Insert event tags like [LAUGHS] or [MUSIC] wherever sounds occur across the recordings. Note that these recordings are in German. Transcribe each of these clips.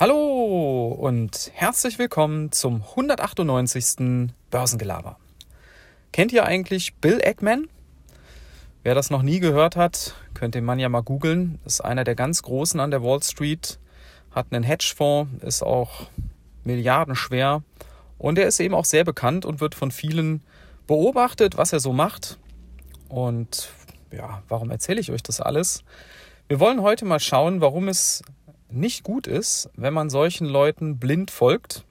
Hallo und herzlich willkommen zum 198. Börsengelaber. Kennt ihr eigentlich Bill Eggman? Wer das noch nie gehört hat, könnt den Mann ja mal googeln. Ist einer der ganz Großen an der Wall Street, hat einen Hedgefonds, ist auch milliardenschwer und er ist eben auch sehr bekannt und wird von vielen beobachtet, was er so macht. Und ja, warum erzähle ich euch das alles? Wir wollen heute mal schauen, warum es nicht gut ist, wenn man solchen Leuten blind folgt,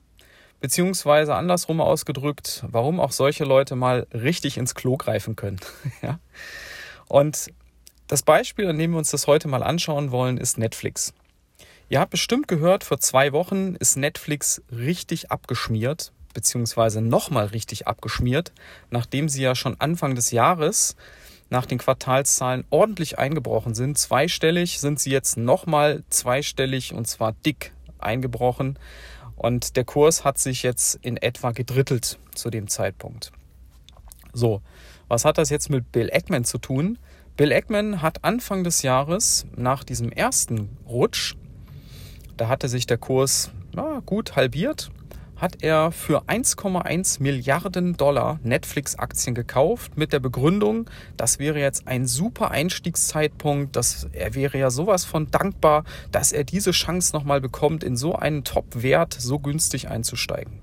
beziehungsweise andersrum ausgedrückt, warum auch solche Leute mal richtig ins Klo greifen können. [LAUGHS] ja? Und das Beispiel, an dem wir uns das heute mal anschauen wollen, ist Netflix. Ihr habt bestimmt gehört, vor zwei Wochen ist Netflix richtig abgeschmiert, beziehungsweise nochmal richtig abgeschmiert, nachdem sie ja schon Anfang des Jahres nach den Quartalszahlen ordentlich eingebrochen sind. Zweistellig sind sie jetzt nochmal zweistellig und zwar dick eingebrochen. Und der Kurs hat sich jetzt in etwa gedrittelt zu dem Zeitpunkt. So, was hat das jetzt mit Bill Eggman zu tun? Bill Eggman hat Anfang des Jahres nach diesem ersten Rutsch, da hatte sich der Kurs na, gut halbiert hat er für 1,1 Milliarden Dollar Netflix-Aktien gekauft mit der Begründung, das wäre jetzt ein super Einstiegszeitpunkt, dass er wäre ja sowas von dankbar, dass er diese Chance nochmal bekommt, in so einen Top-Wert so günstig einzusteigen.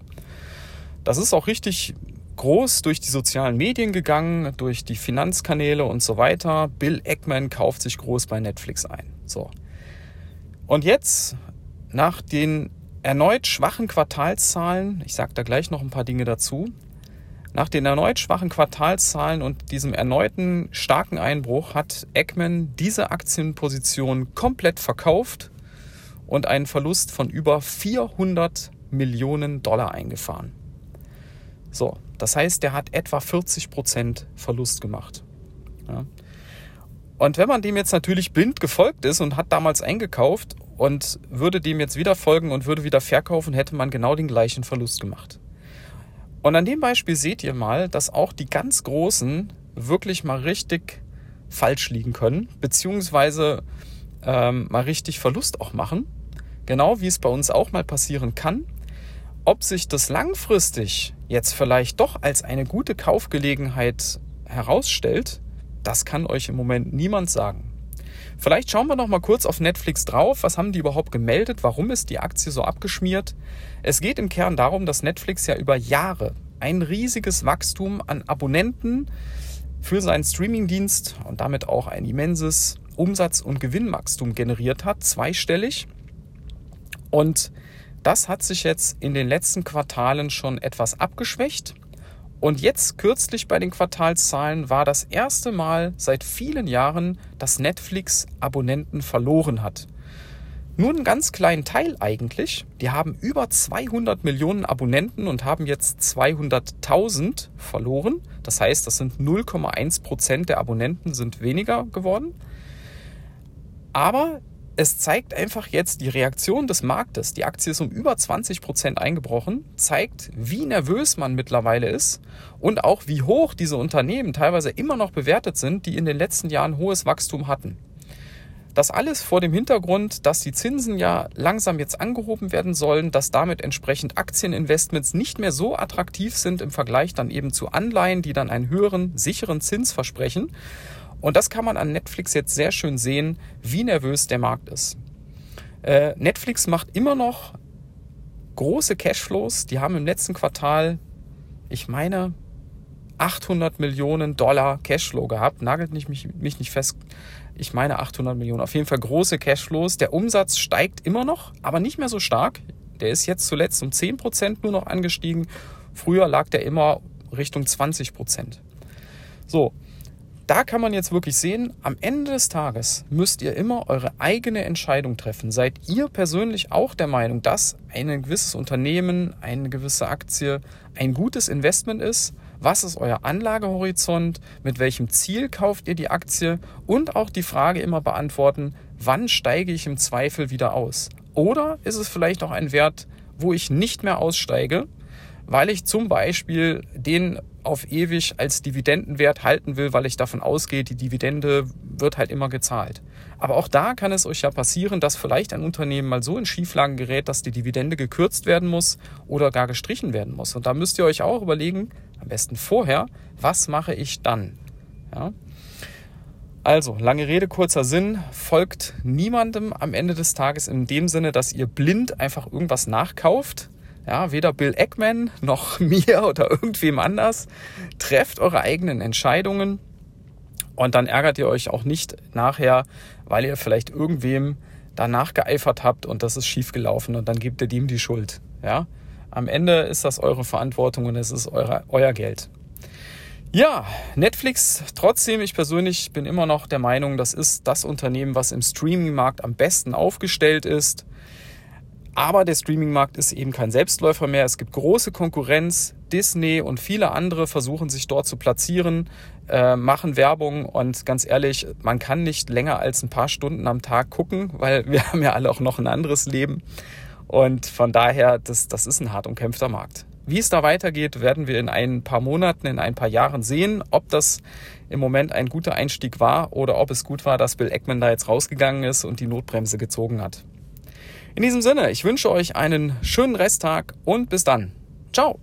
Das ist auch richtig groß durch die sozialen Medien gegangen, durch die Finanzkanäle und so weiter. Bill Eckman kauft sich groß bei Netflix ein. So. Und jetzt, nach den erneut schwachen Quartalszahlen, ich sage da gleich noch ein paar Dinge dazu, nach den erneut schwachen Quartalszahlen und diesem erneuten starken Einbruch hat Eggman diese Aktienposition komplett verkauft und einen Verlust von über 400 Millionen Dollar eingefahren. So, das heißt, der hat etwa 40 Prozent Verlust gemacht. Ja. Und wenn man dem jetzt natürlich blind gefolgt ist und hat damals eingekauft und würde dem jetzt wieder folgen und würde wieder verkaufen, hätte man genau den gleichen Verlust gemacht. Und an dem Beispiel seht ihr mal, dass auch die ganz Großen wirklich mal richtig falsch liegen können, beziehungsweise ähm, mal richtig Verlust auch machen. Genau wie es bei uns auch mal passieren kann. Ob sich das langfristig jetzt vielleicht doch als eine gute Kaufgelegenheit herausstellt, das kann euch im Moment niemand sagen. Vielleicht schauen wir noch mal kurz auf Netflix drauf. Was haben die überhaupt gemeldet? Warum ist die Aktie so abgeschmiert? Es geht im Kern darum, dass Netflix ja über Jahre ein riesiges Wachstum an Abonnenten für seinen Streamingdienst und damit auch ein immenses Umsatz- und Gewinnwachstum generiert hat, zweistellig. Und das hat sich jetzt in den letzten Quartalen schon etwas abgeschwächt. Und jetzt kürzlich bei den Quartalszahlen war das erste Mal seit vielen Jahren, dass Netflix Abonnenten verloren hat. Nur einen ganz kleinen Teil eigentlich. Die haben über 200 Millionen Abonnenten und haben jetzt 200.000 verloren. Das heißt, das sind 0,1 Prozent der Abonnenten sind weniger geworden. Aber es zeigt einfach jetzt die Reaktion des Marktes. Die Aktie ist um über 20 Prozent eingebrochen, zeigt, wie nervös man mittlerweile ist und auch wie hoch diese Unternehmen teilweise immer noch bewertet sind, die in den letzten Jahren hohes Wachstum hatten. Das alles vor dem Hintergrund, dass die Zinsen ja langsam jetzt angehoben werden sollen, dass damit entsprechend Aktieninvestments nicht mehr so attraktiv sind im Vergleich dann eben zu Anleihen, die dann einen höheren, sicheren Zins versprechen. Und das kann man an Netflix jetzt sehr schön sehen, wie nervös der Markt ist. Äh, Netflix macht immer noch große Cashflows. Die haben im letzten Quartal, ich meine, 800 Millionen Dollar Cashflow gehabt. Nagelt nicht, mich, mich nicht fest. Ich meine 800 Millionen. Auf jeden Fall große Cashflows. Der Umsatz steigt immer noch, aber nicht mehr so stark. Der ist jetzt zuletzt um 10% nur noch angestiegen. Früher lag der immer Richtung 20%. So, da kann man jetzt wirklich sehen, am Ende des Tages müsst ihr immer eure eigene Entscheidung treffen. Seid ihr persönlich auch der Meinung, dass ein gewisses Unternehmen, eine gewisse Aktie ein gutes Investment ist? Was ist euer Anlagehorizont? Mit welchem Ziel kauft ihr die Aktie? Und auch die Frage immer beantworten, wann steige ich im Zweifel wieder aus? Oder ist es vielleicht auch ein Wert, wo ich nicht mehr aussteige, weil ich zum Beispiel den auf ewig als Dividendenwert halten will, weil ich davon ausgehe, die Dividende wird halt immer gezahlt. Aber auch da kann es euch ja passieren, dass vielleicht ein Unternehmen mal so in Schieflagen gerät, dass die Dividende gekürzt werden muss oder gar gestrichen werden muss. Und da müsst ihr euch auch überlegen, am besten vorher, was mache ich dann? Ja? Also, lange Rede, kurzer Sinn, folgt niemandem am Ende des Tages in dem Sinne, dass ihr blind einfach irgendwas nachkauft. Ja, weder Bill Eckman noch [LAUGHS] mir oder irgendwem anders. Trefft eure eigenen Entscheidungen und dann ärgert ihr euch auch nicht nachher, weil ihr vielleicht irgendwem danach geeifert habt und das ist schiefgelaufen und dann gebt ihr dem die Schuld. Ja, am Ende ist das eure Verantwortung und es ist eure, euer Geld. Ja, Netflix, trotzdem, ich persönlich bin immer noch der Meinung, das ist das Unternehmen, was im Streaming-Markt am besten aufgestellt ist. Aber der Streaming-Markt ist eben kein Selbstläufer mehr. Es gibt große Konkurrenz. Disney und viele andere versuchen sich dort zu platzieren, äh, machen Werbung und ganz ehrlich, man kann nicht länger als ein paar Stunden am Tag gucken, weil wir haben ja alle auch noch ein anderes Leben. Und von daher, das, das ist ein hart umkämpfter Markt. Wie es da weitergeht, werden wir in ein paar Monaten, in ein paar Jahren sehen, ob das im Moment ein guter Einstieg war oder ob es gut war, dass Bill Eckman da jetzt rausgegangen ist und die Notbremse gezogen hat. In diesem Sinne, ich wünsche euch einen schönen Resttag und bis dann. Ciao.